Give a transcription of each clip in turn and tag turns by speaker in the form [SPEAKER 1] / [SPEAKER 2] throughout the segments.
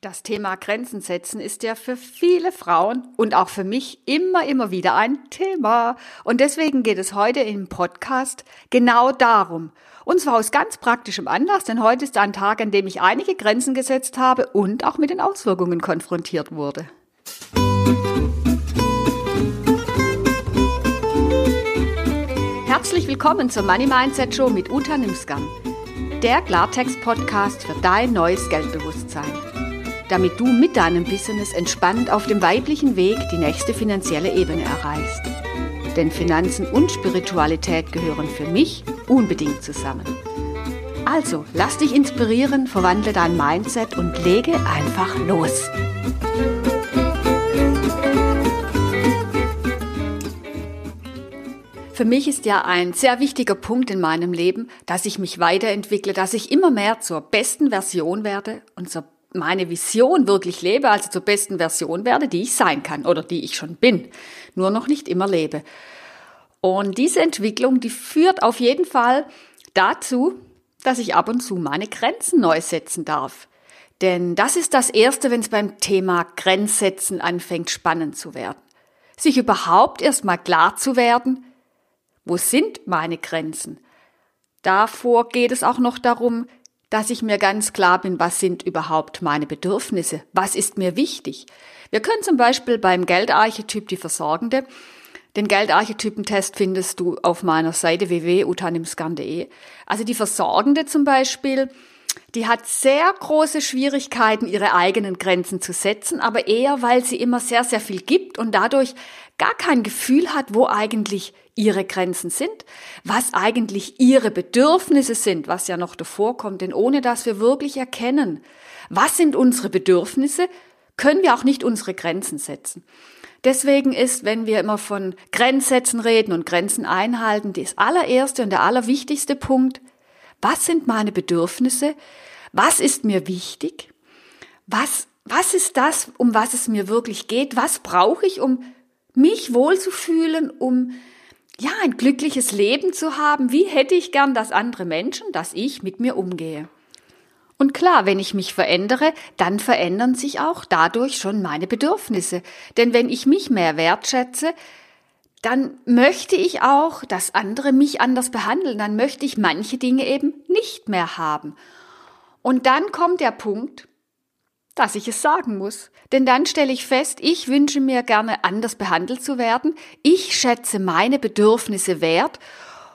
[SPEAKER 1] Das Thema Grenzen setzen ist ja für viele Frauen und auch für mich immer, immer wieder ein Thema. Und deswegen geht es heute im Podcast genau darum. Und zwar aus ganz praktischem Anlass, denn heute ist ein Tag, an dem ich einige Grenzen gesetzt habe und auch mit den Auswirkungen konfrontiert wurde. Herzlich willkommen zur Money Mindset Show mit Uta Nimskan, der Klartext-Podcast für dein neues Geldbewusstsein damit du mit deinem Business entspannt auf dem weiblichen Weg die nächste finanzielle Ebene erreichst. Denn Finanzen und Spiritualität gehören für mich unbedingt zusammen. Also, lass dich inspirieren, verwandle dein Mindset und lege einfach los. Für mich ist ja ein sehr wichtiger Punkt in meinem Leben, dass ich mich weiterentwickle, dass ich immer mehr zur besten Version werde und zur meine Vision wirklich lebe, also zur besten Version werde, die ich sein kann oder die ich schon bin, nur noch nicht immer lebe. Und diese Entwicklung, die führt auf jeden Fall dazu, dass ich ab und zu meine Grenzen neu setzen darf. Denn das ist das Erste, wenn es beim Thema Grenzsetzen anfängt spannend zu werden. Sich überhaupt erstmal klar zu werden, wo sind meine Grenzen? Davor geht es auch noch darum, dass ich mir ganz klar bin, was sind überhaupt meine Bedürfnisse, was ist mir wichtig. Wir können zum Beispiel beim Geldarchetyp die Versorgende, den Geldarchetypentest findest du auf meiner Seite www.utanimskan.de. Also die Versorgende zum Beispiel, die hat sehr große Schwierigkeiten, ihre eigenen Grenzen zu setzen, aber eher, weil sie immer sehr, sehr viel gibt und dadurch gar kein Gefühl hat, wo eigentlich ihre Grenzen sind, was eigentlich ihre Bedürfnisse sind, was ja noch davor kommt, denn ohne dass wir wirklich erkennen, was sind unsere Bedürfnisse, können wir auch nicht unsere Grenzen setzen. Deswegen ist, wenn wir immer von Grenzsätzen reden und Grenzen einhalten, das allererste und der allerwichtigste Punkt, was sind meine Bedürfnisse? Was ist mir wichtig? Was, was ist das, um was es mir wirklich geht? Was brauche ich, um mich wohlzufühlen, um ja, ein glückliches Leben zu haben, wie hätte ich gern, dass andere Menschen, dass ich mit mir umgehe. Und klar, wenn ich mich verändere, dann verändern sich auch dadurch schon meine Bedürfnisse. Denn wenn ich mich mehr wertschätze, dann möchte ich auch, dass andere mich anders behandeln. Dann möchte ich manche Dinge eben nicht mehr haben. Und dann kommt der Punkt, dass ich es sagen muss. Denn dann stelle ich fest, ich wünsche mir gerne anders behandelt zu werden. Ich schätze meine Bedürfnisse wert.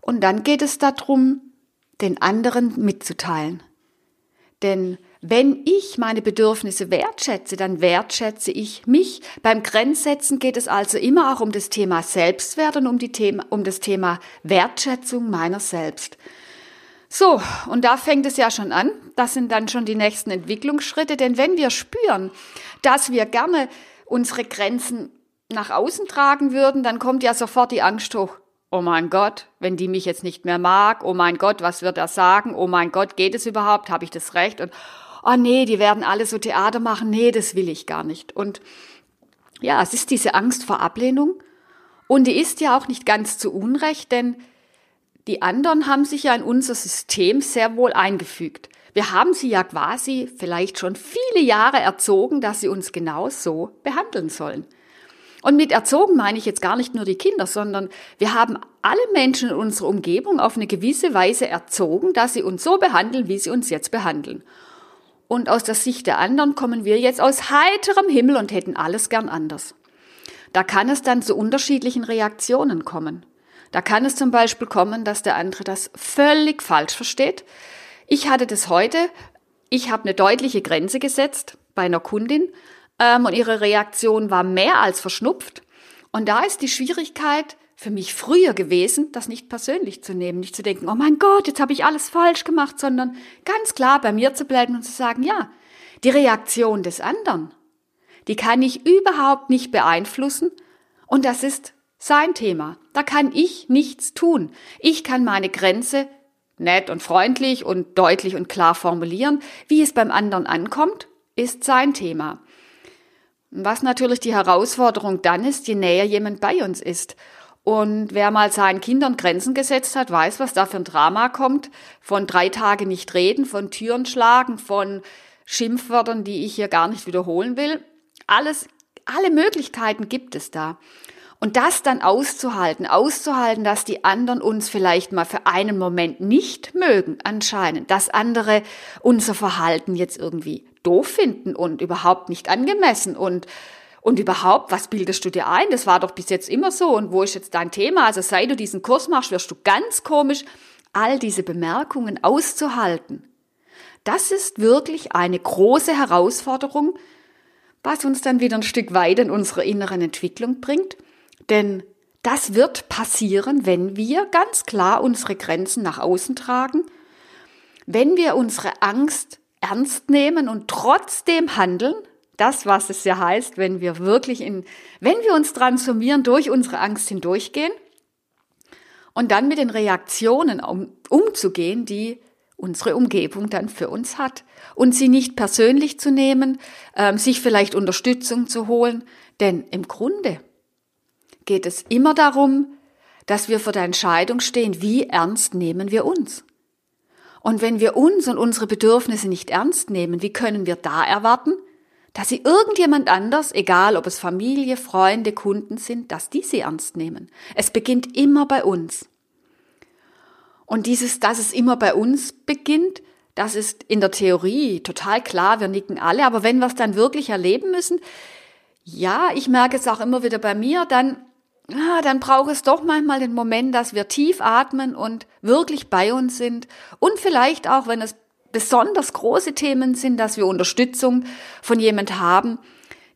[SPEAKER 1] Und dann geht es darum, den anderen mitzuteilen. Denn wenn ich meine Bedürfnisse wertschätze, dann wertschätze ich mich. Beim Grenzsetzen geht es also immer auch um das Thema Selbstwert und um, die Thema, um das Thema Wertschätzung meiner selbst. So, und da fängt es ja schon an. Das sind dann schon die nächsten Entwicklungsschritte. Denn wenn wir spüren, dass wir gerne unsere Grenzen nach außen tragen würden, dann kommt ja sofort die Angst hoch. Oh mein Gott, wenn die mich jetzt nicht mehr mag, oh mein Gott, was wird er sagen? Oh mein Gott, geht es überhaupt? Habe ich das Recht? Und oh nee, die werden alle so Theater machen. Nee, das will ich gar nicht. Und ja, es ist diese Angst vor Ablehnung. Und die ist ja auch nicht ganz zu Unrecht, denn die anderen haben sich ja in unser System sehr wohl eingefügt. Wir haben sie ja quasi vielleicht schon viele Jahre erzogen, dass sie uns genau so behandeln sollen. Und mit erzogen meine ich jetzt gar nicht nur die Kinder, sondern wir haben alle Menschen in unserer Umgebung auf eine gewisse Weise erzogen, dass sie uns so behandeln, wie sie uns jetzt behandeln. Und aus der Sicht der anderen kommen wir jetzt aus heiterem Himmel und hätten alles gern anders. Da kann es dann zu unterschiedlichen Reaktionen kommen. Da kann es zum Beispiel kommen, dass der andere das völlig falsch versteht. Ich hatte das heute. Ich habe eine deutliche Grenze gesetzt bei einer Kundin ähm, und ihre Reaktion war mehr als verschnupft. Und da ist die Schwierigkeit für mich früher gewesen, das nicht persönlich zu nehmen, nicht zu denken, oh mein Gott, jetzt habe ich alles falsch gemacht, sondern ganz klar bei mir zu bleiben und zu sagen, ja, die Reaktion des anderen, die kann ich überhaupt nicht beeinflussen und das ist sein Thema. Da kann ich nichts tun. Ich kann meine Grenze nett und freundlich und deutlich und klar formulieren. Wie es beim anderen ankommt, ist sein Thema. Was natürlich die Herausforderung dann ist, je näher jemand bei uns ist. Und wer mal seinen Kindern Grenzen gesetzt hat, weiß, was da für ein Drama kommt. Von drei Tage nicht reden, von Türen schlagen, von Schimpfwörtern, die ich hier gar nicht wiederholen will. Alles, alle Möglichkeiten gibt es da. Und das dann auszuhalten, auszuhalten, dass die anderen uns vielleicht mal für einen Moment nicht mögen, anscheinend, dass andere unser Verhalten jetzt irgendwie doof finden und überhaupt nicht angemessen und und überhaupt, was bildest du dir ein? Das war doch bis jetzt immer so. Und wo ist jetzt dein Thema? Also seit du diesen Kurs machst, wirst du ganz komisch, all diese Bemerkungen auszuhalten. Das ist wirklich eine große Herausforderung, was uns dann wieder ein Stück weit in unsere inneren Entwicklung bringt. Denn das wird passieren, wenn wir ganz klar unsere Grenzen nach außen tragen, wenn wir unsere Angst ernst nehmen und trotzdem handeln, das, was es ja heißt, wenn wir wirklich in, wenn wir uns transformieren, durch unsere Angst hindurchgehen und dann mit den Reaktionen um, umzugehen, die unsere Umgebung dann für uns hat. Und sie nicht persönlich zu nehmen, ähm, sich vielleicht Unterstützung zu holen. Denn im Grunde geht es immer darum, dass wir vor der Entscheidung stehen, wie ernst nehmen wir uns. Und wenn wir uns und unsere Bedürfnisse nicht ernst nehmen, wie können wir da erwarten, dass sie irgendjemand anders, egal ob es Familie, Freunde, Kunden sind, dass die sie ernst nehmen. Es beginnt immer bei uns. Und dieses, dass es immer bei uns beginnt, das ist in der Theorie total klar, wir nicken alle, aber wenn wir es dann wirklich erleben müssen, ja, ich merke es auch immer wieder bei mir, dann, ja, dann braucht es doch manchmal den Moment, dass wir tief atmen und wirklich bei uns sind und vielleicht auch, wenn es besonders große Themen sind, dass wir Unterstützung von jemand haben,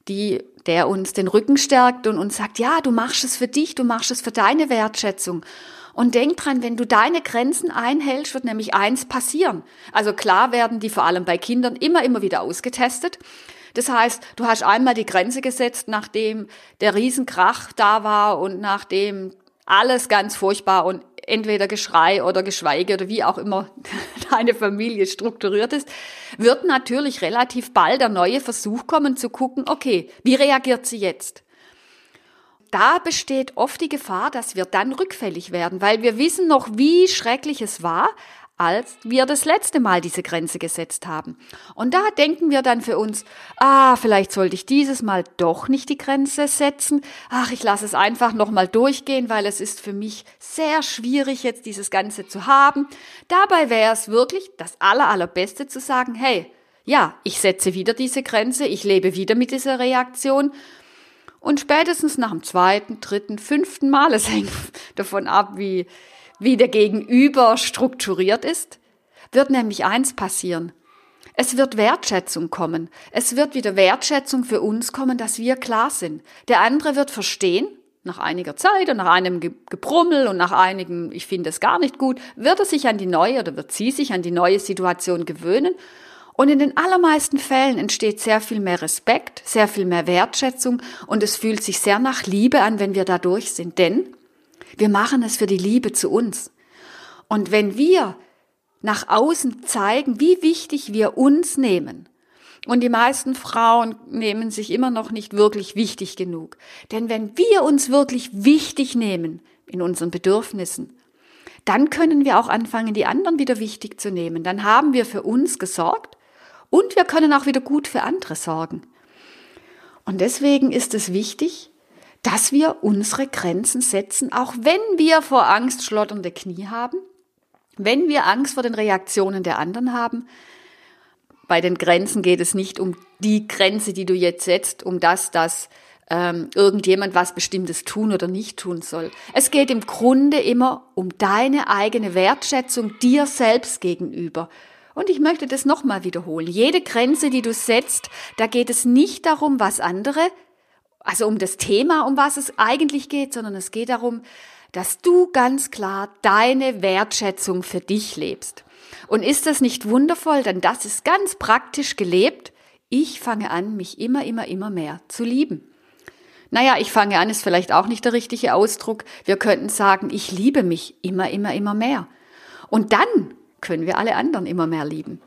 [SPEAKER 1] die, der uns den Rücken stärkt und uns sagt, ja, du machst es für dich, du machst es für deine Wertschätzung. Und denk dran, wenn du deine Grenzen einhältst, wird nämlich eins passieren. Also klar werden die vor allem bei Kindern immer, immer wieder ausgetestet. Das heißt, du hast einmal die Grenze gesetzt, nachdem der Riesenkrach da war und nachdem alles ganz furchtbar und entweder Geschrei oder Geschweige oder wie auch immer deine Familie strukturiert ist, wird natürlich relativ bald der neue Versuch kommen zu gucken, okay, wie reagiert sie jetzt? Da besteht oft die Gefahr, dass wir dann rückfällig werden, weil wir wissen noch, wie schrecklich es war, als wir das letzte Mal diese Grenze gesetzt haben. Und da denken wir dann für uns, ah, vielleicht sollte ich dieses Mal doch nicht die Grenze setzen. Ach, ich lasse es einfach nochmal durchgehen, weil es ist für mich sehr schwierig, jetzt dieses Ganze zu haben. Dabei wäre es wirklich das aller, allerbeste zu sagen, hey, ja, ich setze wieder diese Grenze, ich lebe wieder mit dieser Reaktion. Und spätestens nach dem zweiten, dritten, fünften Mal, es hängt davon ab, wie, wie der Gegenüber strukturiert ist, wird nämlich eins passieren. Es wird Wertschätzung kommen. Es wird wieder Wertschätzung für uns kommen, dass wir klar sind. Der andere wird verstehen, nach einiger Zeit und nach einem Gebrummel und nach einigem, ich finde es gar nicht gut, wird er sich an die neue oder wird sie sich an die neue Situation gewöhnen. Und in den allermeisten Fällen entsteht sehr viel mehr Respekt, sehr viel mehr Wertschätzung und es fühlt sich sehr nach Liebe an, wenn wir da durch sind. Denn wir machen es für die Liebe zu uns. Und wenn wir nach außen zeigen, wie wichtig wir uns nehmen, und die meisten Frauen nehmen sich immer noch nicht wirklich wichtig genug. Denn wenn wir uns wirklich wichtig nehmen in unseren Bedürfnissen, dann können wir auch anfangen, die anderen wieder wichtig zu nehmen. Dann haben wir für uns gesorgt und wir können auch wieder gut für andere sorgen. Und deswegen ist es wichtig, dass wir unsere Grenzen setzen, auch wenn wir vor Angst schlotternde Knie haben, wenn wir Angst vor den Reaktionen der anderen haben. Bei den Grenzen geht es nicht um die Grenze, die du jetzt setzt, um das, dass ähm, irgendjemand was Bestimmtes tun oder nicht tun soll. Es geht im Grunde immer um deine eigene Wertschätzung dir selbst gegenüber. Und ich möchte das nochmal wiederholen. Jede Grenze, die du setzt, da geht es nicht darum, was andere also um das Thema, um was es eigentlich geht, sondern es geht darum, dass du ganz klar deine Wertschätzung für dich lebst. Und ist das nicht wundervoll? Denn das ist ganz praktisch gelebt. Ich fange an, mich immer, immer, immer mehr zu lieben. Naja, ich fange an, ist vielleicht auch nicht der richtige Ausdruck. Wir könnten sagen, ich liebe mich immer, immer, immer mehr. Und dann können wir alle anderen immer mehr lieben.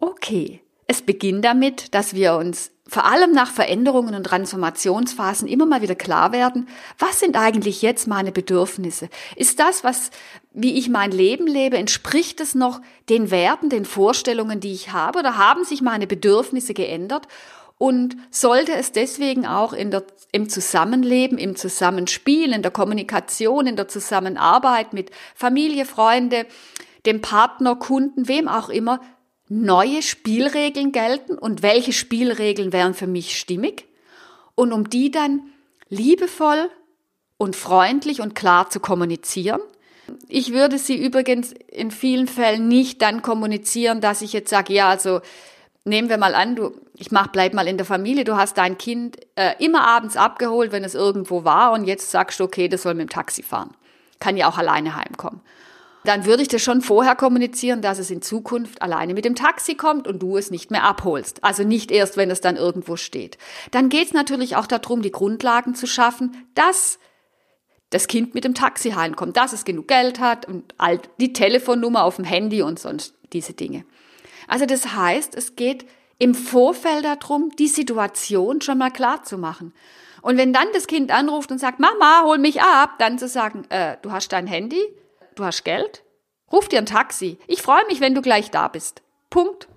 [SPEAKER 1] Okay, es beginnt damit, dass wir uns vor allem nach Veränderungen und Transformationsphasen immer mal wieder klar werden, was sind eigentlich jetzt meine Bedürfnisse? Ist das, was, wie ich mein Leben lebe, entspricht es noch den Werten, den Vorstellungen, die ich habe, oder haben sich meine Bedürfnisse geändert? Und sollte es deswegen auch in der, im Zusammenleben, im Zusammenspiel, in der Kommunikation, in der Zusammenarbeit mit Familie, Freunde, dem Partner, Kunden, wem auch immer, neue Spielregeln gelten und welche Spielregeln wären für mich stimmig und um die dann liebevoll und freundlich und klar zu kommunizieren. Ich würde sie übrigens in vielen Fällen nicht dann kommunizieren, dass ich jetzt sage, ja, also nehmen wir mal an, du, ich mach, bleib mal in der Familie, du hast dein Kind äh, immer abends abgeholt, wenn es irgendwo war und jetzt sagst du, okay, das soll mit dem Taxi fahren. Kann ja auch alleine heimkommen dann würde ich das schon vorher kommunizieren, dass es in Zukunft alleine mit dem Taxi kommt und du es nicht mehr abholst. Also nicht erst, wenn es dann irgendwo steht. Dann geht es natürlich auch darum, die Grundlagen zu schaffen, dass das Kind mit dem Taxi heimkommt, dass es genug Geld hat und die Telefonnummer auf dem Handy und sonst diese Dinge. Also das heißt, es geht im Vorfeld darum, die Situation schon mal klar zu machen. Und wenn dann das Kind anruft und sagt, Mama, hol mich ab, dann zu sagen, äh, du hast dein Handy, Du hast Geld? Ruf dir ein Taxi. Ich freue mich, wenn du gleich da bist. Punkt.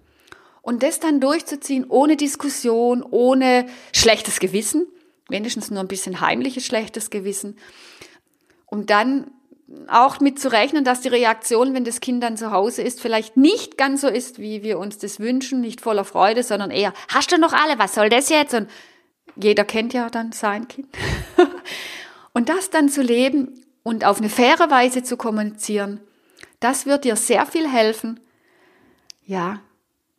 [SPEAKER 1] Und das dann durchzuziehen ohne Diskussion, ohne schlechtes Gewissen, wenigstens nur ein bisschen heimliches schlechtes Gewissen. Und dann auch mit zu rechnen, dass die Reaktion, wenn das Kind dann zu Hause ist, vielleicht nicht ganz so ist, wie wir uns das wünschen, nicht voller Freude, sondern eher, hast du noch alle, was soll das jetzt? Und jeder kennt ja dann sein Kind. und das dann zu leben und auf eine faire Weise zu kommunizieren, das wird dir sehr viel helfen, ja,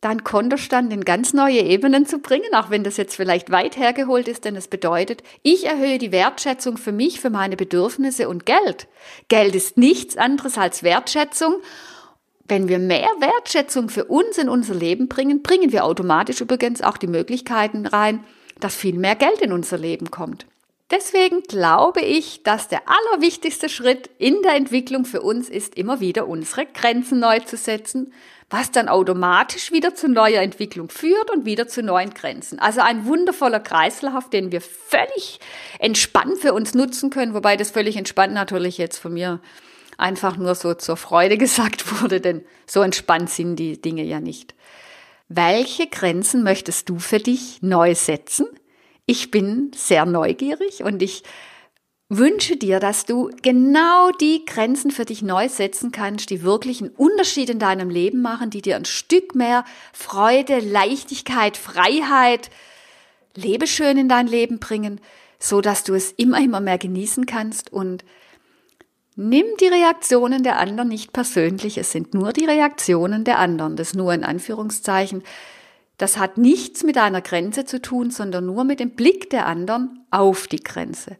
[SPEAKER 1] dein Kontostand in ganz neue Ebenen zu bringen, auch wenn das jetzt vielleicht weit hergeholt ist, denn es bedeutet, ich erhöhe die Wertschätzung für mich, für meine Bedürfnisse und Geld. Geld ist nichts anderes als Wertschätzung. Wenn wir mehr Wertschätzung für uns in unser Leben bringen, bringen wir automatisch übrigens auch die Möglichkeiten rein, dass viel mehr Geld in unser Leben kommt. Deswegen glaube ich, dass der allerwichtigste Schritt in der Entwicklung für uns ist, immer wieder unsere Grenzen neu zu setzen, was dann automatisch wieder zu neuer Entwicklung führt und wieder zu neuen Grenzen. Also ein wundervoller Kreislauf, den wir völlig entspannt für uns nutzen können, wobei das völlig entspannt natürlich jetzt von mir einfach nur so zur Freude gesagt wurde, denn so entspannt sind die Dinge ja nicht. Welche Grenzen möchtest du für dich neu setzen? Ich bin sehr neugierig und ich wünsche dir, dass du genau die Grenzen für dich neu setzen kannst, die wirklich einen Unterschied in deinem Leben machen, die dir ein Stück mehr Freude, Leichtigkeit, Freiheit, Lebeschön in dein Leben bringen, so dass du es immer, immer mehr genießen kannst und Nimm die Reaktionen der anderen nicht persönlich, es sind nur die Reaktionen der anderen, das nur in Anführungszeichen. Das hat nichts mit einer Grenze zu tun, sondern nur mit dem Blick der anderen auf die Grenze.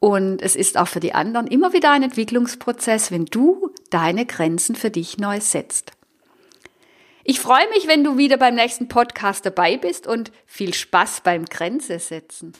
[SPEAKER 1] Und es ist auch für die anderen immer wieder ein Entwicklungsprozess, wenn du deine Grenzen für dich neu setzt. Ich freue mich, wenn du wieder beim nächsten Podcast dabei bist und viel Spaß beim Grenze setzen.